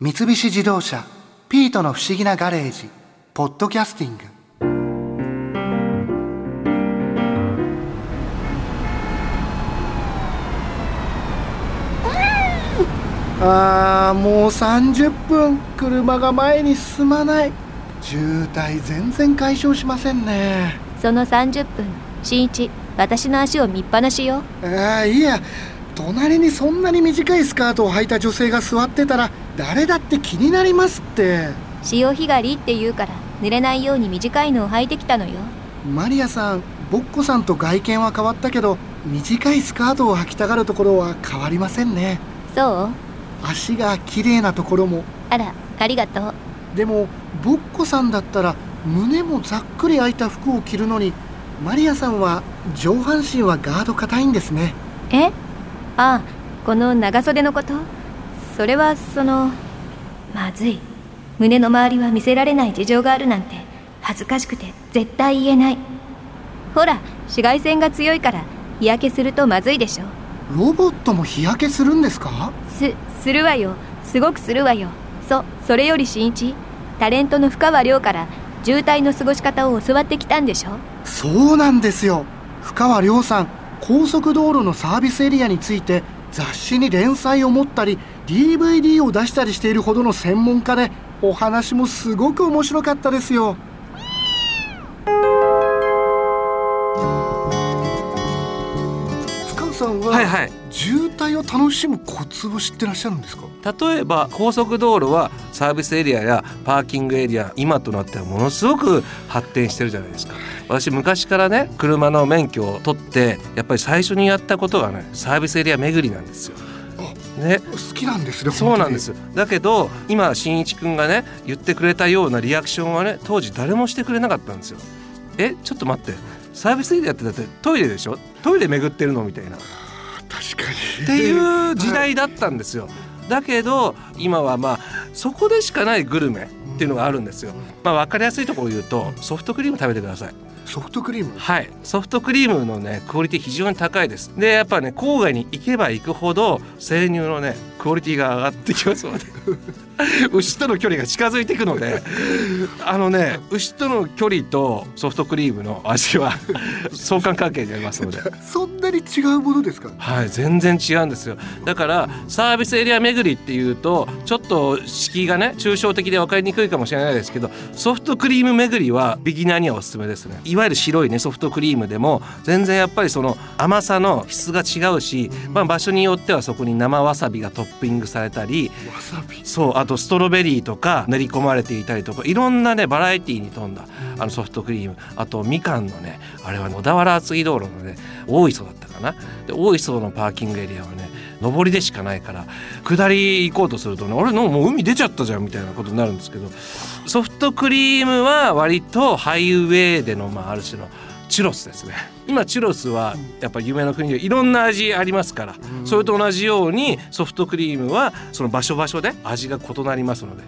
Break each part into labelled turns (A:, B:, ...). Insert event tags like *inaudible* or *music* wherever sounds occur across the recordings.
A: 三菱自動車「ピートの不思議なガレージ」「ポッドキャスティング」あーもう30分車が前に進まない。渋滞全然解消しませんね。
B: その30分新一私の足を見っぱなしよ。
A: ああいや隣にそんなに短いスカートを履いた女性が座ってたら誰だって気になりますって。
B: 潮干狩りって言うから濡れないように短いのを履いてきたのよ。
A: マリアさんボッコさんと外見は変わったけど短いスカートを履きたがるところは変わりませんね。
B: そう？
A: 足が綺麗なところも。
B: あらありがとう。
A: でもボッコさんだったら胸もざっくり開いた服を着るのにマリアさんは上半身はガード硬いんですね。
B: え？ああこの長袖のこと？それはそのまずい。胸の周りは見せられない事情があるなんて恥ずかしくて絶対言えない。ほら紫外線が強いから日焼けするとまずいでしょ。
A: ロボットも日焼けするんですか？
B: すするわよ。すごくするわよ。そそれより新一タレントの深川亮から渋滞の過ごし方を教わってきたんでしょ。
A: そうなんですよ。深川亮さん高速道路のサービスエリアについて雑誌に連載を持ったり DVD を出したりしているほどの専門家でお話もすごく面白かったですよ。さんは、
C: はいはい。
A: 渋滞を楽しむコツを知ってらっしゃるんですか？
C: 例えば高速道路はサービスエリアやパーキングエリア今となってはものすごく発展してるじゃないですか。私昔からね車の免許を取ってやっぱり最初にやったことがねサービスエリア巡りなんですよ。ね。
A: 好きなんですね
C: そうなんです。だけど今しんいちくんがね言ってくれたようなリアクションはね当時誰もしてくれなかったんですよえちょっと待ってサービスエリアってだってトイレでしょ？トイレ巡ってるのみたいな
A: 確かに
C: っていう時代だったんですよ。だけど今はまあそこでしかないグルメっていうのがあるんですよ。まあ分かりやすいところを言うとソフトクリーム食べてください。
A: ソフトクリーム？
C: はい、ソフトクリームのねクオリティ非常に高いです。でやっぱね郊外に行けば行くほど生乳のねクオリティが上がってきますので *laughs* 牛との距離が近づいていくのであのね牛との距離とソフトクリームの味は *laughs* 相関関係にありますので。
A: そんなに違うものですか？
C: はい、全然違うんですよ。だからサービスエリア巡りっていうとちょっと敷居がね抽象的で分かりにくいかもしれないですけどソフトクリーム巡りはビギナーにはおすすめですね。いわゆる白いねソフトクリームでも全然やっぱりその甘さの質が違うし、まあ、場所によってはそこに生わさびがトッピングされたり
A: わさび。
C: そうあとストロベリーとか練り込まれていたりとかいろんなねバラエティーに富んだあのソフトクリーム。あとみかんのねあれは小田原厚木道路のね大磯だったかな。で大磯のパーキングエリアはね上りでしかないから下り行こうとするとねあれもう海出ちゃったじゃんみたいなことになるんですけどソフトクリームは割とハイウェイでの、まあ、ある種のチュロスですね。今チュロスはやっぱり夢の国でいろんな味ありますから、それと同じようにソフトクリームはその場所場所で味が異なりますので。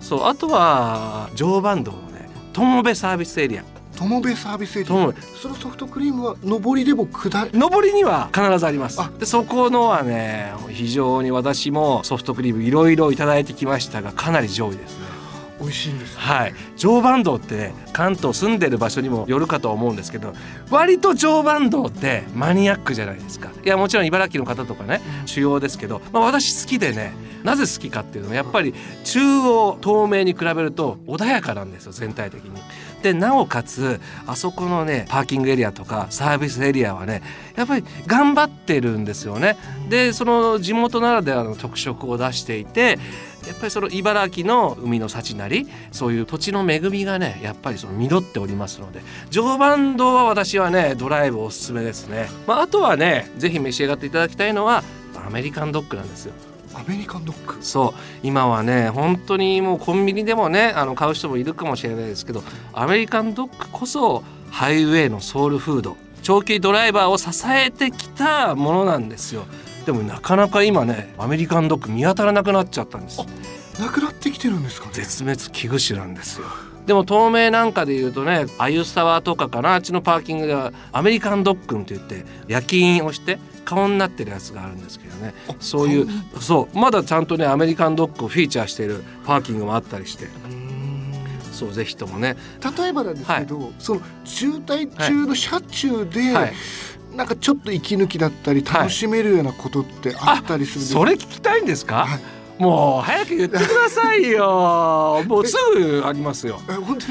C: そうあとは常磐道のね友部サービスエリア。
A: 友部サービスエリア。そのソフトクリームは上りでも下り。
C: 上りには必ずあります。
A: あ。
C: でそこのはね非常に私もソフトクリームいろいろいただいてきましたがかなり上位ですね
A: 美味しいんです
C: はい。常磐道って関東住んでる場所にもよるかと思うんですけど割と常磐道ってマニアックじゃないですか。いやもちろん茨城の方とかね主要ですけど、まあ、私好きでねなぜ好きかっていうのはやっぱり中央透明に比べると穏やかなんですよ全体的に。でなおかつあそこのねパーキングエリアとかサービスエリアはねやっぱり頑張ってるんですよね。でその地元ならではの特色を出していてやっぱりその茨城の海の幸なりそういう土地の恵みがねやっぱりその実っておりますので常磐道は私はねドライブおすすめですね、まあ、あとはねぜひ召し上がっていただきたいのはアメリカンドッグなんですよ
A: アメリカンドッグ。
C: そう。今はね本当にもうコンビニでもねあの買う人もいるかもしれないですけどアメリカンドッグこそハイウェイのソウルフード。長距離ドライバーを支えてきたものなんですよ。でもなかなか今ねアメリカンドッグ見当たらなくなっちゃったんです。
A: なくなってきてるんですかね。
C: 絶滅危惧種なんですよでも透明なんかで言うとねあゆ沢とかかなあっちのパーキングではアメリカンドッグンって言って夜勤をして顔になってるやつがあるんですけどね。そういうそうまだちゃんとねアメリカンドッグをフィーチャーしているパーキングもあったりして。そうぜひともね。
A: 例えばなんですけど、はい、その渋滞中の車中で、はい、なんかちょっと息抜きだったり楽しめるようなことってあったりするんです
C: か、それ聞きたいんですか、もう早く言ってくださいよ。*laughs* もうすぐありますよ。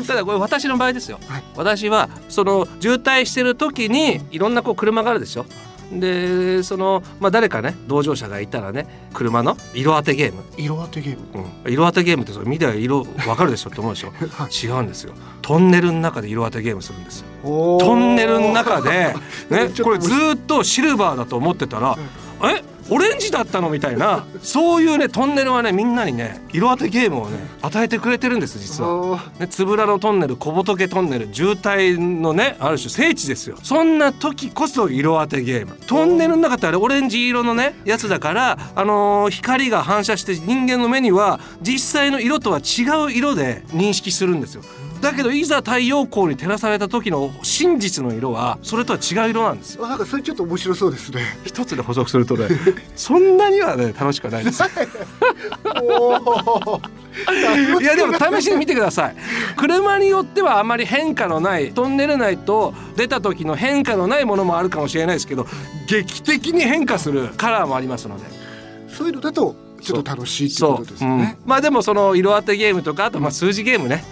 C: ただこれ私の場合ですよ。はい、私はその渋滞してる時にいろんなこう車があるでしょ。でその、まあ、誰かね同乗者がいたらね車の色当てゲーム。
A: 色当てゲーム、
C: うん、色当てゲームってそれ見ては色わかるでしょって思うでしょ、*laughs* はい、違うんですよ。トンネルの中で色当てゲームするんですよ。トンネルの中で、*laughs* ね、これずっとシルバーだと思ってたら、え？オレンジだったのみたいなそういうねトンネルはねみんなにね色当てゲームをね与えてくれてるんです実は。ね、つぶらのトンネル小仏トンネル渋滞のねある種聖地ですよそんな時こそ色当てゲームトンネルの中ってあれオレンジ色のねやつだからあのー、光が反射して人間の目には実際の色とは違う色で認識するんですよ。だけどいざ太陽光に照らされた時の真実の色はそれとは違う色なんですよ。
A: なんかそれちょっと面白そうですね。
C: 一つで補足するとねそんなにはね楽しくないです。い。やでも試しに見てください。車によってはあまり変化のないトンネル内と出た時の変化のないものもあるかもしれないですけど劇的に変化するカラーもありますので。
A: そういうのだとちょっと楽しいってことですね、
C: うん、まあでもその色当てゲームとかあとまあ数字ゲームね、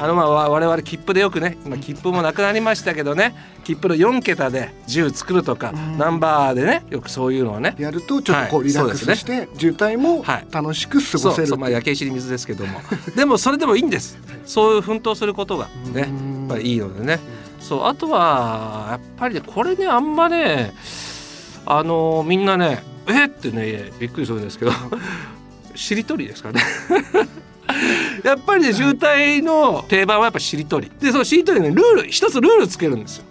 C: あのまあ我々切符でよくね今切符もなくなりましたけどね切符の4桁で10作るとか、ナンバーでねよくそういうのをね
A: やるとちょっとこうリラックスして、渋滞も楽しく過ごせる、
C: まあ焼け石に水ですけども。*laughs* でもそれでもいいんです。そういう奮闘することがねやっぱりいいのでね。そうあとはやっぱりねこれねあんまねあのみんなねえってねびっくりするんですけど。*laughs* しりとりですかねやっぱりね渋滞の定番はやっぱしりとり。でそのしりとりねルール一つルールつけるんですよ。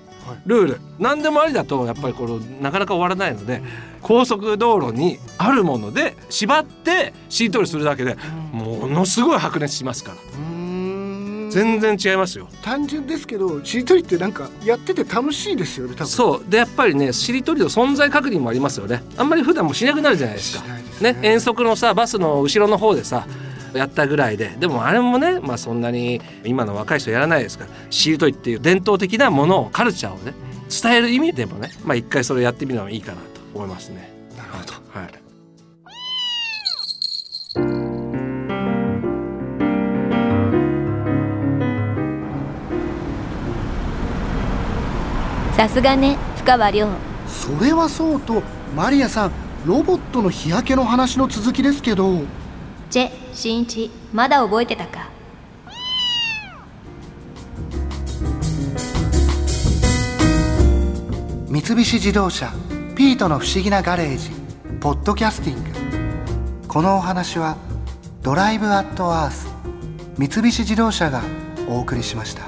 C: ルール。何でもありだとやっぱりこのなかなか終わらないので高速道路にあるもので縛ってしりとりするだけでものすごい白熱しますから。全然違いますよ。
A: 単純ですけどしりとりってなんかやってて楽しいですよね多分。
C: そう。でやっぱりねしりとりの存在確認もありますよね。あんまり普段もしなくなるじゃないですか。ね、ね、遠足のさバスの後ろの方でさ、うんやったぐらいででもあれもね、まあ、そんなに今の若い人やらないですからシールトイっていう伝統的なものをカルチャーをね伝える意味でもね、まあ、一回それやってみるのもいいかなと思いますね。
A: なるほど、はい。
B: さすがね深川亮。
A: それはそうとマリアさんロボットの日焼けの話の続きですけど。
B: チェ新一まだ覚えてたか？
A: 三菱自動車ピートの不思議なガレージポッドキャスティングこのお話はドライブアットアース三菱自動車がお送りしました。